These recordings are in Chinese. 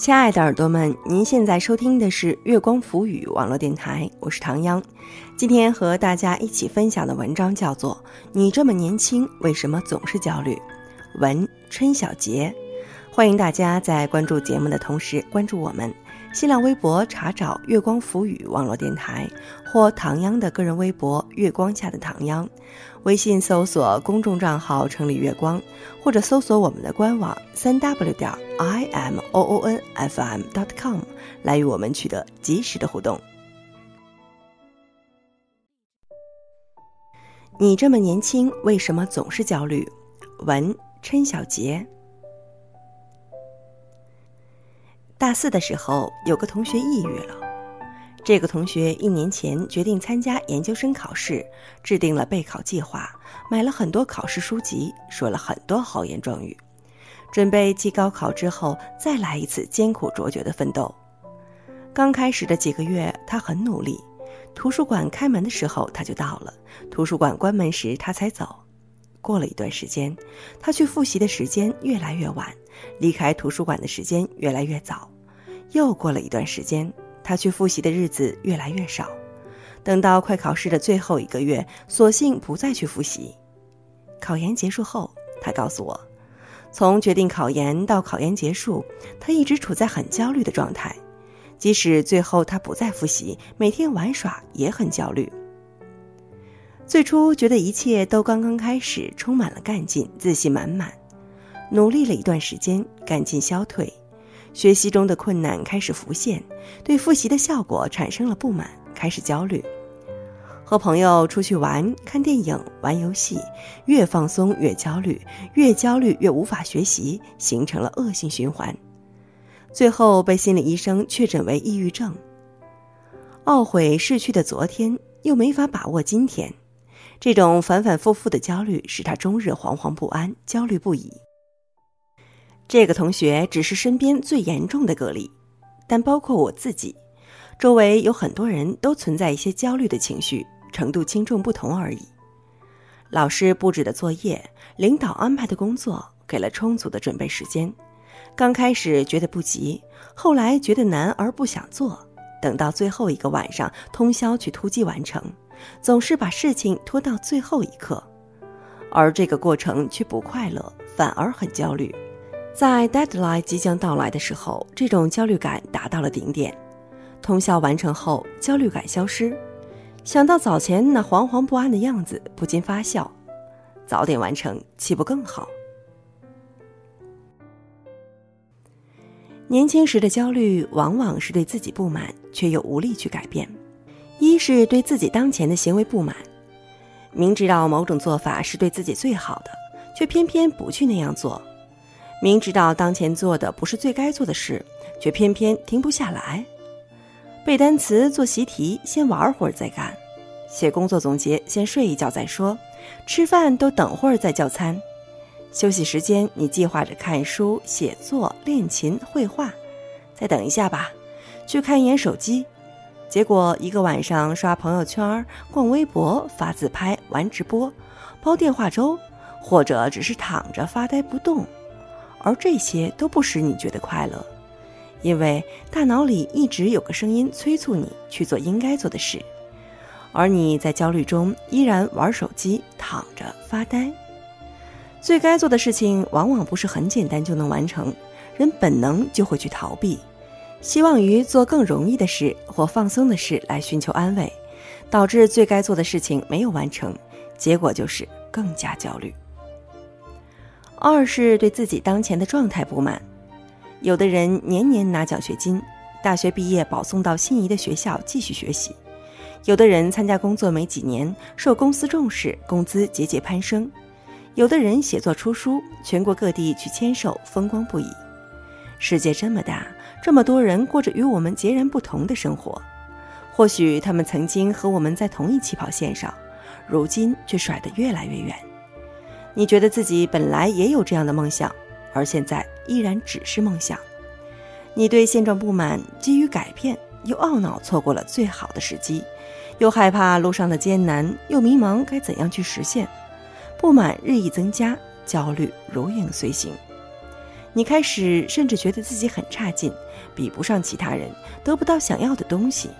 亲爱的耳朵们，您现在收听的是月光浮语网络电台，我是唐央。今天和大家一起分享的文章叫做《你这么年轻，为什么总是焦虑》。文春小杰，欢迎大家在关注节目的同时关注我们。新浪微博查找“月光浮语”网络电台，或唐央的个人微博“月光下的唐央”，微信搜索公众账号“城里月光”，或者搜索我们的官网三 w 点 i m o o n f m dot com 来与我们取得及时的互动。你这么年轻，为什么总是焦虑？文陈小杰。大四的时候，有个同学抑郁了。这个同学一年前决定参加研究生考试，制定了备考计划，买了很多考试书籍，说了很多豪言壮语，准备继高考之后再来一次艰苦卓绝的奋斗。刚开始的几个月，他很努力，图书馆开门的时候他就到了，图书馆关门时他才走。过了一段时间，他去复习的时间越来越晚，离开图书馆的时间越来越早。又过了一段时间，他去复习的日子越来越少。等到快考试的最后一个月，索性不再去复习。考研结束后，他告诉我，从决定考研到考研结束，他一直处在很焦虑的状态。即使最后他不再复习，每天玩耍也很焦虑。最初觉得一切都刚刚开始，充满了干劲，自信满满。努力了一段时间，干劲消退，学习中的困难开始浮现，对复习的效果产生了不满，开始焦虑。和朋友出去玩、看电影、玩游戏，越放松越焦虑，越焦虑越无法学习，形成了恶性循环。最后被心理医生确诊为抑郁症。懊悔逝去的昨天，又没法把握今天。这种反反复复的焦虑使他终日惶惶不安、焦虑不已。这个同学只是身边最严重的个例，但包括我自己，周围有很多人都存在一些焦虑的情绪，程度轻重不同而已。老师布置的作业，领导安排的工作，给了充足的准备时间。刚开始觉得不急，后来觉得难而不想做，等到最后一个晚上，通宵去突击完成。总是把事情拖到最后一刻，而这个过程却不快乐，反而很焦虑。在 deadline 即将到来的时候，这种焦虑感达到了顶点。通宵完成后，焦虑感消失，想到早前那惶惶不安的样子，不禁发笑。早点完成，岂不更好？年轻时的焦虑，往往是对自己不满，却又无力去改变。一是对自己当前的行为不满，明知道某种做法是对自己最好的，却偏偏不去那样做；明知道当前做的不是最该做的事，却偏偏停不下来。背单词、做习题，先玩会儿再干；写工作总结，先睡一觉再说；吃饭都等会儿再叫餐；休息时间，你计划着看书、写作、练琴、绘画，再等一下吧，去看一眼手机。结果一个晚上刷朋友圈、逛微博、发自拍、玩直播、煲电话粥，或者只是躺着发呆不动，而这些都不使你觉得快乐，因为大脑里一直有个声音催促你去做应该做的事，而你在焦虑中依然玩手机、躺着发呆。最该做的事情往往不是很简单就能完成，人本能就会去逃避。希望于做更容易的事或放松的事来寻求安慰，导致最该做的事情没有完成，结果就是更加焦虑。二是对自己当前的状态不满，有的人年年拿奖学金，大学毕业保送到心仪的学校继续学习；有的人参加工作没几年，受公司重视，工资节节攀升；有的人写作出书，全国各地去签售，风光不已。世界这么大。这么多人过着与我们截然不同的生活，或许他们曾经和我们在同一起跑线上，如今却甩得越来越远。你觉得自己本来也有这样的梦想，而现在依然只是梦想。你对现状不满，急于改变，又懊恼错过了最好的时机，又害怕路上的艰难，又迷茫该怎样去实现。不满日益增加，焦虑如影随形。你开始甚至觉得自己很差劲，比不上其他人，得不到想要的东西，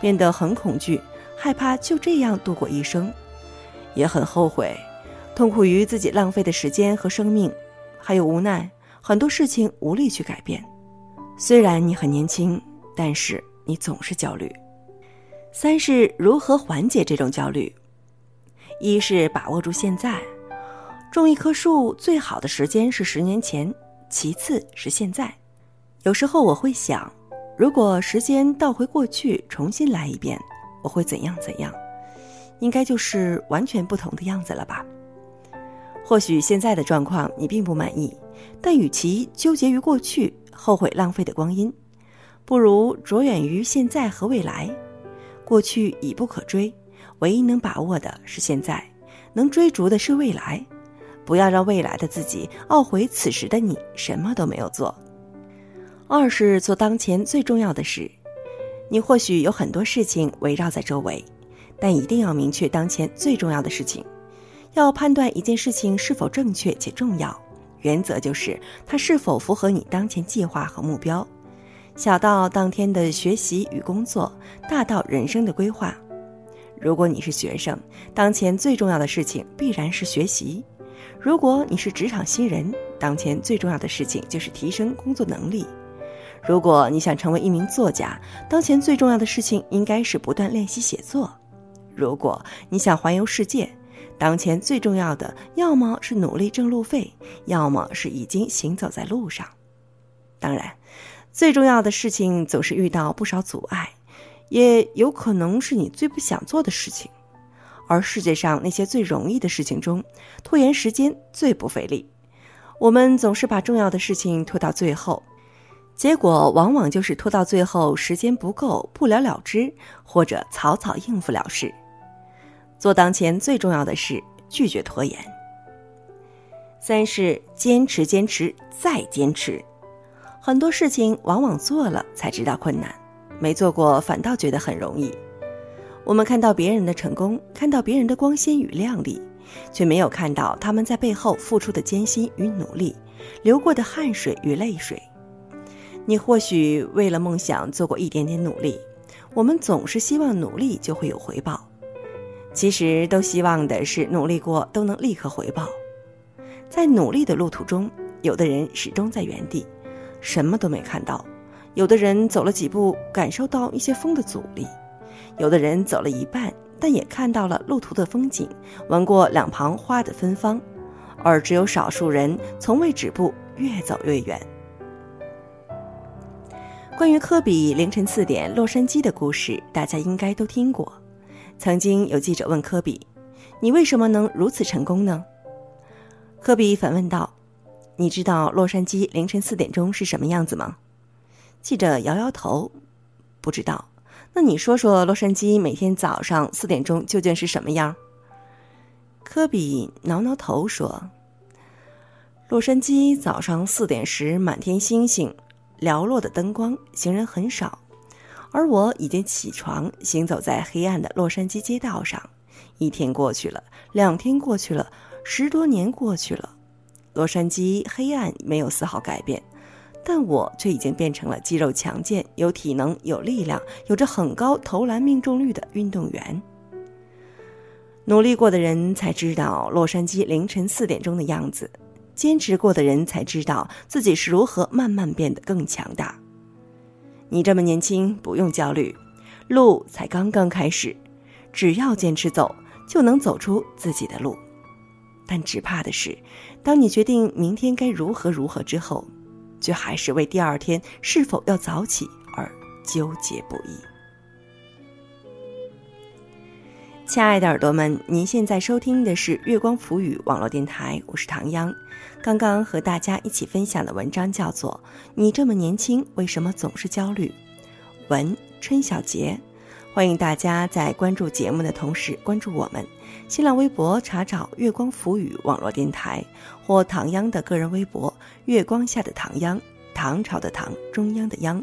变得很恐惧，害怕就这样度过一生，也很后悔，痛苦于自己浪费的时间和生命，还有无奈，很多事情无力去改变。虽然你很年轻，但是你总是焦虑。三是如何缓解这种焦虑？一是把握住现在，种一棵树最好的时间是十年前。其次是现在，有时候我会想，如果时间倒回过去，重新来一遍，我会怎样怎样？应该就是完全不同的样子了吧？或许现在的状况你并不满意，但与其纠结于过去，后悔浪费的光阴，不如着眼于现在和未来。过去已不可追，唯一能把握的是现在，能追逐的是未来。不要让未来的自己懊悔此时的你什么都没有做。二是做当前最重要的事。你或许有很多事情围绕在周围，但一定要明确当前最重要的事情。要判断一件事情是否正确且重要，原则就是它是否符合你当前计划和目标。小到当天的学习与工作，大到人生的规划。如果你是学生，当前最重要的事情必然是学习。如果你是职场新人，当前最重要的事情就是提升工作能力；如果你想成为一名作家，当前最重要的事情应该是不断练习写作；如果你想环游世界，当前最重要的要么是努力挣路费，要么是已经行走在路上。当然，最重要的事情总是遇到不少阻碍，也有可能是你最不想做的事情。而世界上那些最容易的事情中，拖延时间最不费力。我们总是把重要的事情拖到最后，结果往往就是拖到最后时间不够，不了了之，或者草草应付了事。做当前最重要的事，拒绝拖延。三是坚持，坚持再坚持。很多事情往往做了才知道困难，没做过反倒觉得很容易。我们看到别人的成功，看到别人的光鲜与亮丽，却没有看到他们在背后付出的艰辛与努力，流过的汗水与泪水。你或许为了梦想做过一点点努力，我们总是希望努力就会有回报，其实都希望的是努力过都能立刻回报。在努力的路途中，有的人始终在原地，什么都没看到；有的人走了几步，感受到一些风的阻力。有的人走了一半，但也看到了路途的风景，闻过两旁花的芬芳，而只有少数人从未止步，越走越远。关于科比凌晨四点洛杉矶的故事，大家应该都听过。曾经有记者问科比：“你为什么能如此成功呢？”科比反问道：“你知道洛杉矶凌晨四点钟是什么样子吗？”记者摇摇头：“不知道。”那你说说，洛杉矶每天早上四点钟究竟是什么样？科比挠挠头说：“洛杉矶早上四点时，满天星星，寥落的灯光，行人很少，而我已经起床，行走在黑暗的洛杉矶街道上。一天过去了，两天过去了，十多年过去了，洛杉矶黑暗没有丝毫改变。”但我却已经变成了肌肉强健、有体能、有力量、有着很高投篮命中率的运动员。努力过的人才知道洛杉矶凌晨四点钟的样子，坚持过的人才知道自己是如何慢慢变得更强大。你这么年轻，不用焦虑，路才刚刚开始，只要坚持走，就能走出自己的路。但只怕的是，当你决定明天该如何如何之后。却还是为第二天是否要早起而纠结不已。亲爱的耳朵们，您现在收听的是月光浮语网络电台，我是唐央。刚刚和大家一起分享的文章叫做《你这么年轻，为什么总是焦虑》，文春小杰。欢迎大家在关注节目的同时关注我们。新浪微博查找“月光浮语”网络电台，或唐央的个人微博“月光下的唐央”，唐朝的唐，中央的央。